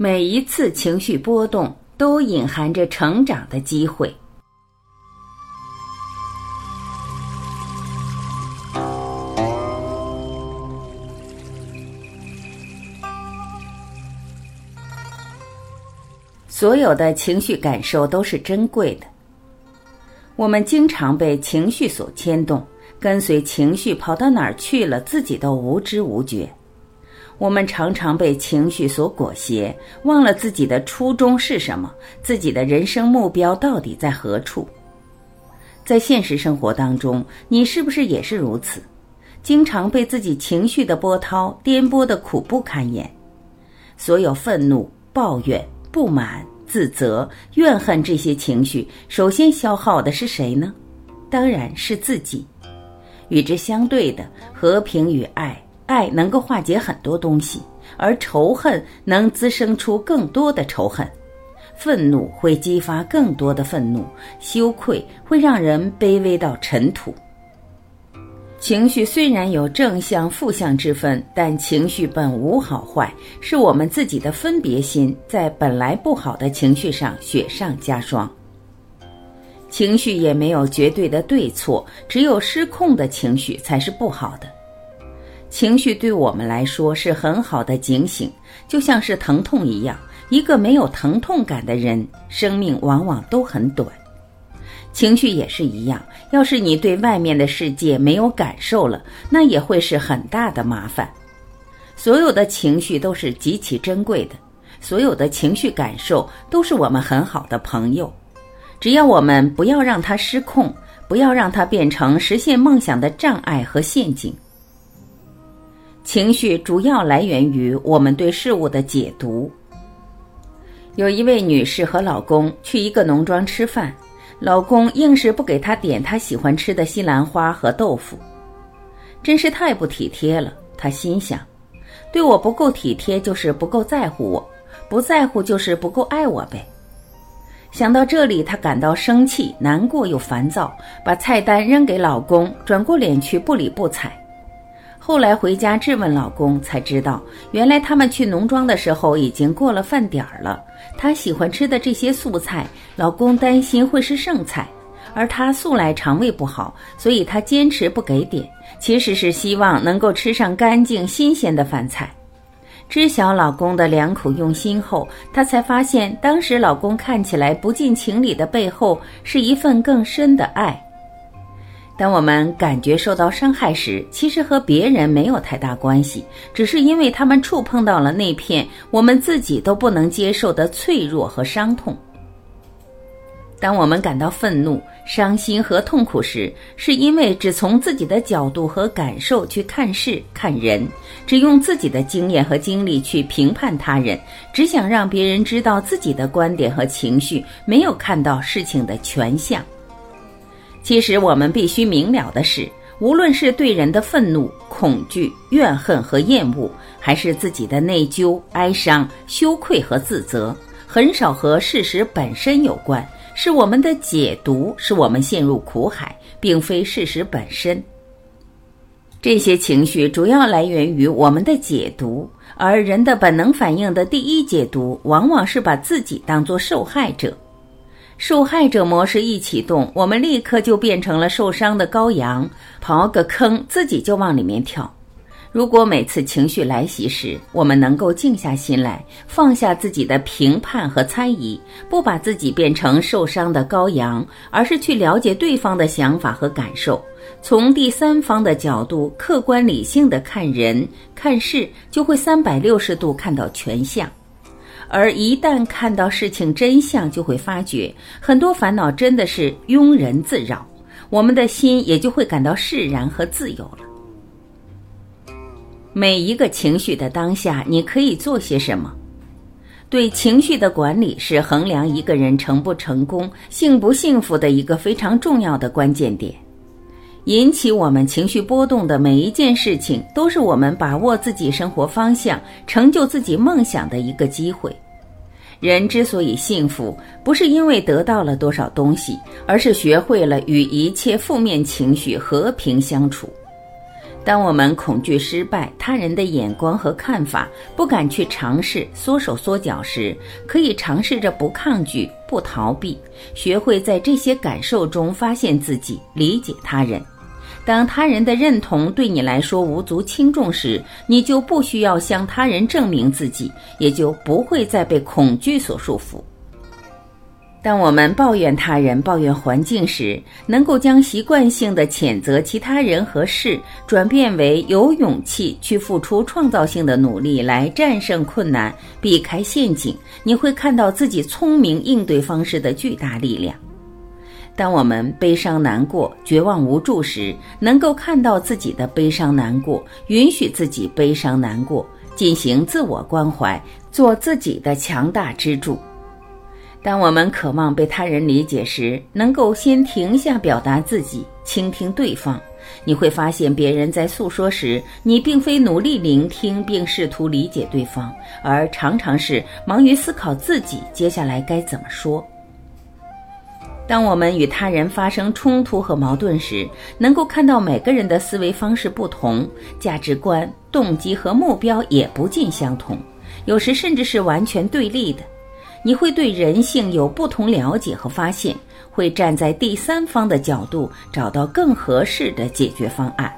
每一次情绪波动都隐含着成长的机会。所有的情绪感受都是珍贵的。我们经常被情绪所牵动，跟随情绪跑到哪儿去了，自己都无知无觉。我们常常被情绪所裹挟，忘了自己的初衷是什么，自己的人生目标到底在何处。在现实生活当中，你是不是也是如此？经常被自己情绪的波涛颠簸的苦不堪言。所有愤怒、抱怨、不满、自责、怨恨这些情绪，首先消耗的是谁呢？当然是自己。与之相对的，和平与爱。爱能够化解很多东西，而仇恨能滋生出更多的仇恨，愤怒会激发更多的愤怒，羞愧会让人卑微到尘土。情绪虽然有正向、负向之分，但情绪本无好坏，是我们自己的分别心在本来不好的情绪上雪上加霜。情绪也没有绝对的对错，只有失控的情绪才是不好的。情绪对我们来说是很好的警醒，就像是疼痛一样。一个没有疼痛感的人，生命往往都很短。情绪也是一样，要是你对外面的世界没有感受了，那也会是很大的麻烦。所有的情绪都是极其珍贵的，所有的情绪感受都是我们很好的朋友。只要我们不要让它失控，不要让它变成实现梦想的障碍和陷阱。情绪主要来源于我们对事物的解读。有一位女士和老公去一个农庄吃饭，老公硬是不给她点她喜欢吃的西兰花和豆腐，真是太不体贴了。她心想，对我不够体贴就是不够在乎我，不在乎就是不够爱我呗。想到这里，她感到生气、难过又烦躁，把菜单扔给老公，转过脸去不理不睬。后来回家质问老公，才知道原来他们去农庄的时候已经过了饭点儿了。他喜欢吃的这些素菜，老公担心会是剩菜，而他素来肠胃不好，所以他坚持不给点，其实是希望能够吃上干净新鲜的饭菜。知晓老公的良苦用心后，她才发现当时老公看起来不近情理的背后，是一份更深的爱。当我们感觉受到伤害时，其实和别人没有太大关系，只是因为他们触碰到了那片我们自己都不能接受的脆弱和伤痛。当我们感到愤怒、伤心和痛苦时，是因为只从自己的角度和感受去看事、看人，只用自己的经验和经历去评判他人，只想让别人知道自己的观点和情绪，没有看到事情的全相。其实我们必须明了的是，无论是对人的愤怒、恐惧、怨恨和厌恶，还是自己的内疚、哀伤、羞愧和自责，很少和事实本身有关，是我们的解读使我们陷入苦海，并非事实本身。这些情绪主要来源于我们的解读，而人的本能反应的第一解读，往往是把自己当作受害者。受害者模式一启动，我们立刻就变成了受伤的羔羊，刨个坑自己就往里面跳。如果每次情绪来袭时，我们能够静下心来，放下自己的评判和猜疑，不把自己变成受伤的羔羊，而是去了解对方的想法和感受，从第三方的角度客观理性的看人看事，就会三百六十度看到全相。而一旦看到事情真相，就会发觉很多烦恼真的是庸人自扰，我们的心也就会感到释然和自由了。每一个情绪的当下，你可以做些什么？对情绪的管理是衡量一个人成不成功、幸不幸福的一个非常重要的关键点。引起我们情绪波动的每一件事情，都是我们把握自己生活方向、成就自己梦想的一个机会。人之所以幸福，不是因为得到了多少东西，而是学会了与一切负面情绪和平相处。当我们恐惧失败、他人的眼光和看法，不敢去尝试、缩手缩脚时，可以尝试着不抗拒、不逃避，学会在这些感受中发现自己、理解他人。当他人的认同对你来说无足轻重时，你就不需要向他人证明自己，也就不会再被恐惧所束缚。当我们抱怨他人、抱怨环境时，能够将习惯性的谴责其他人和事转变为有勇气去付出创造性的努力来战胜困难、避开陷阱，你会看到自己聪明应对方式的巨大力量。当我们悲伤、难过、绝望、无助时，能够看到自己的悲伤、难过，允许自己悲伤、难过，进行自我关怀，做自己的强大支柱。当我们渴望被他人理解时，能够先停下表达自己，倾听对方。你会发现，别人在诉说时，你并非努力聆听并试图理解对方，而常常是忙于思考自己接下来该怎么说。当我们与他人发生冲突和矛盾时，能够看到每个人的思维方式不同，价值观、动机和目标也不尽相同，有时甚至是完全对立的。你会对人性有不同了解和发现，会站在第三方的角度找到更合适的解决方案。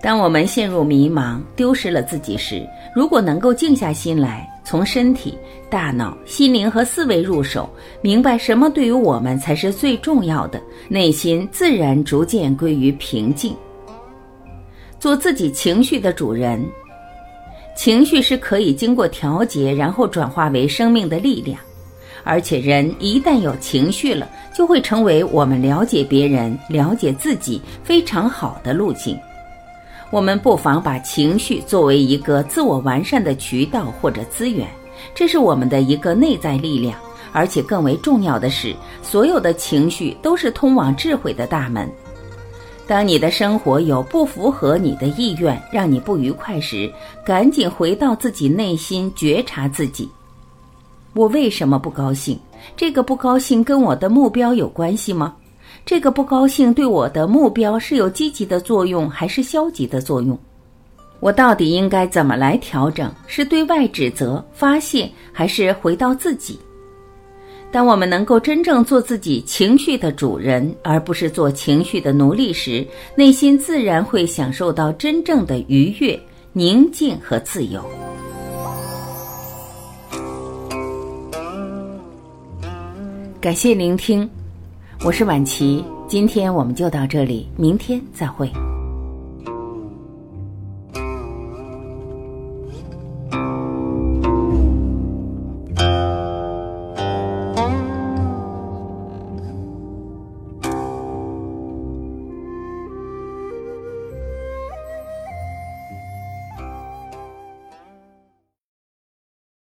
当我们陷入迷茫、丢失了自己时，如果能够静下心来，从身体、大脑、心灵和思维入手，明白什么对于我们才是最重要的，内心自然逐渐归于平静。做自己情绪的主人。情绪是可以经过调节，然后转化为生命的力量。而且，人一旦有情绪了，就会成为我们了解别人、了解自己非常好的路径。我们不妨把情绪作为一个自我完善的渠道或者资源，这是我们的一个内在力量。而且，更为重要的是，所有的情绪都是通往智慧的大门。当你的生活有不符合你的意愿，让你不愉快时，赶紧回到自己内心，觉察自己：我为什么不高兴？这个不高兴跟我的目标有关系吗？这个不高兴对我的目标是有积极的作用还是消极的作用？我到底应该怎么来调整？是对外指责、发泄，还是回到自己？当我们能够真正做自己情绪的主人，而不是做情绪的奴隶时，内心自然会享受到真正的愉悦、宁静和自由。感谢聆听，我是晚琪，今天我们就到这里，明天再会。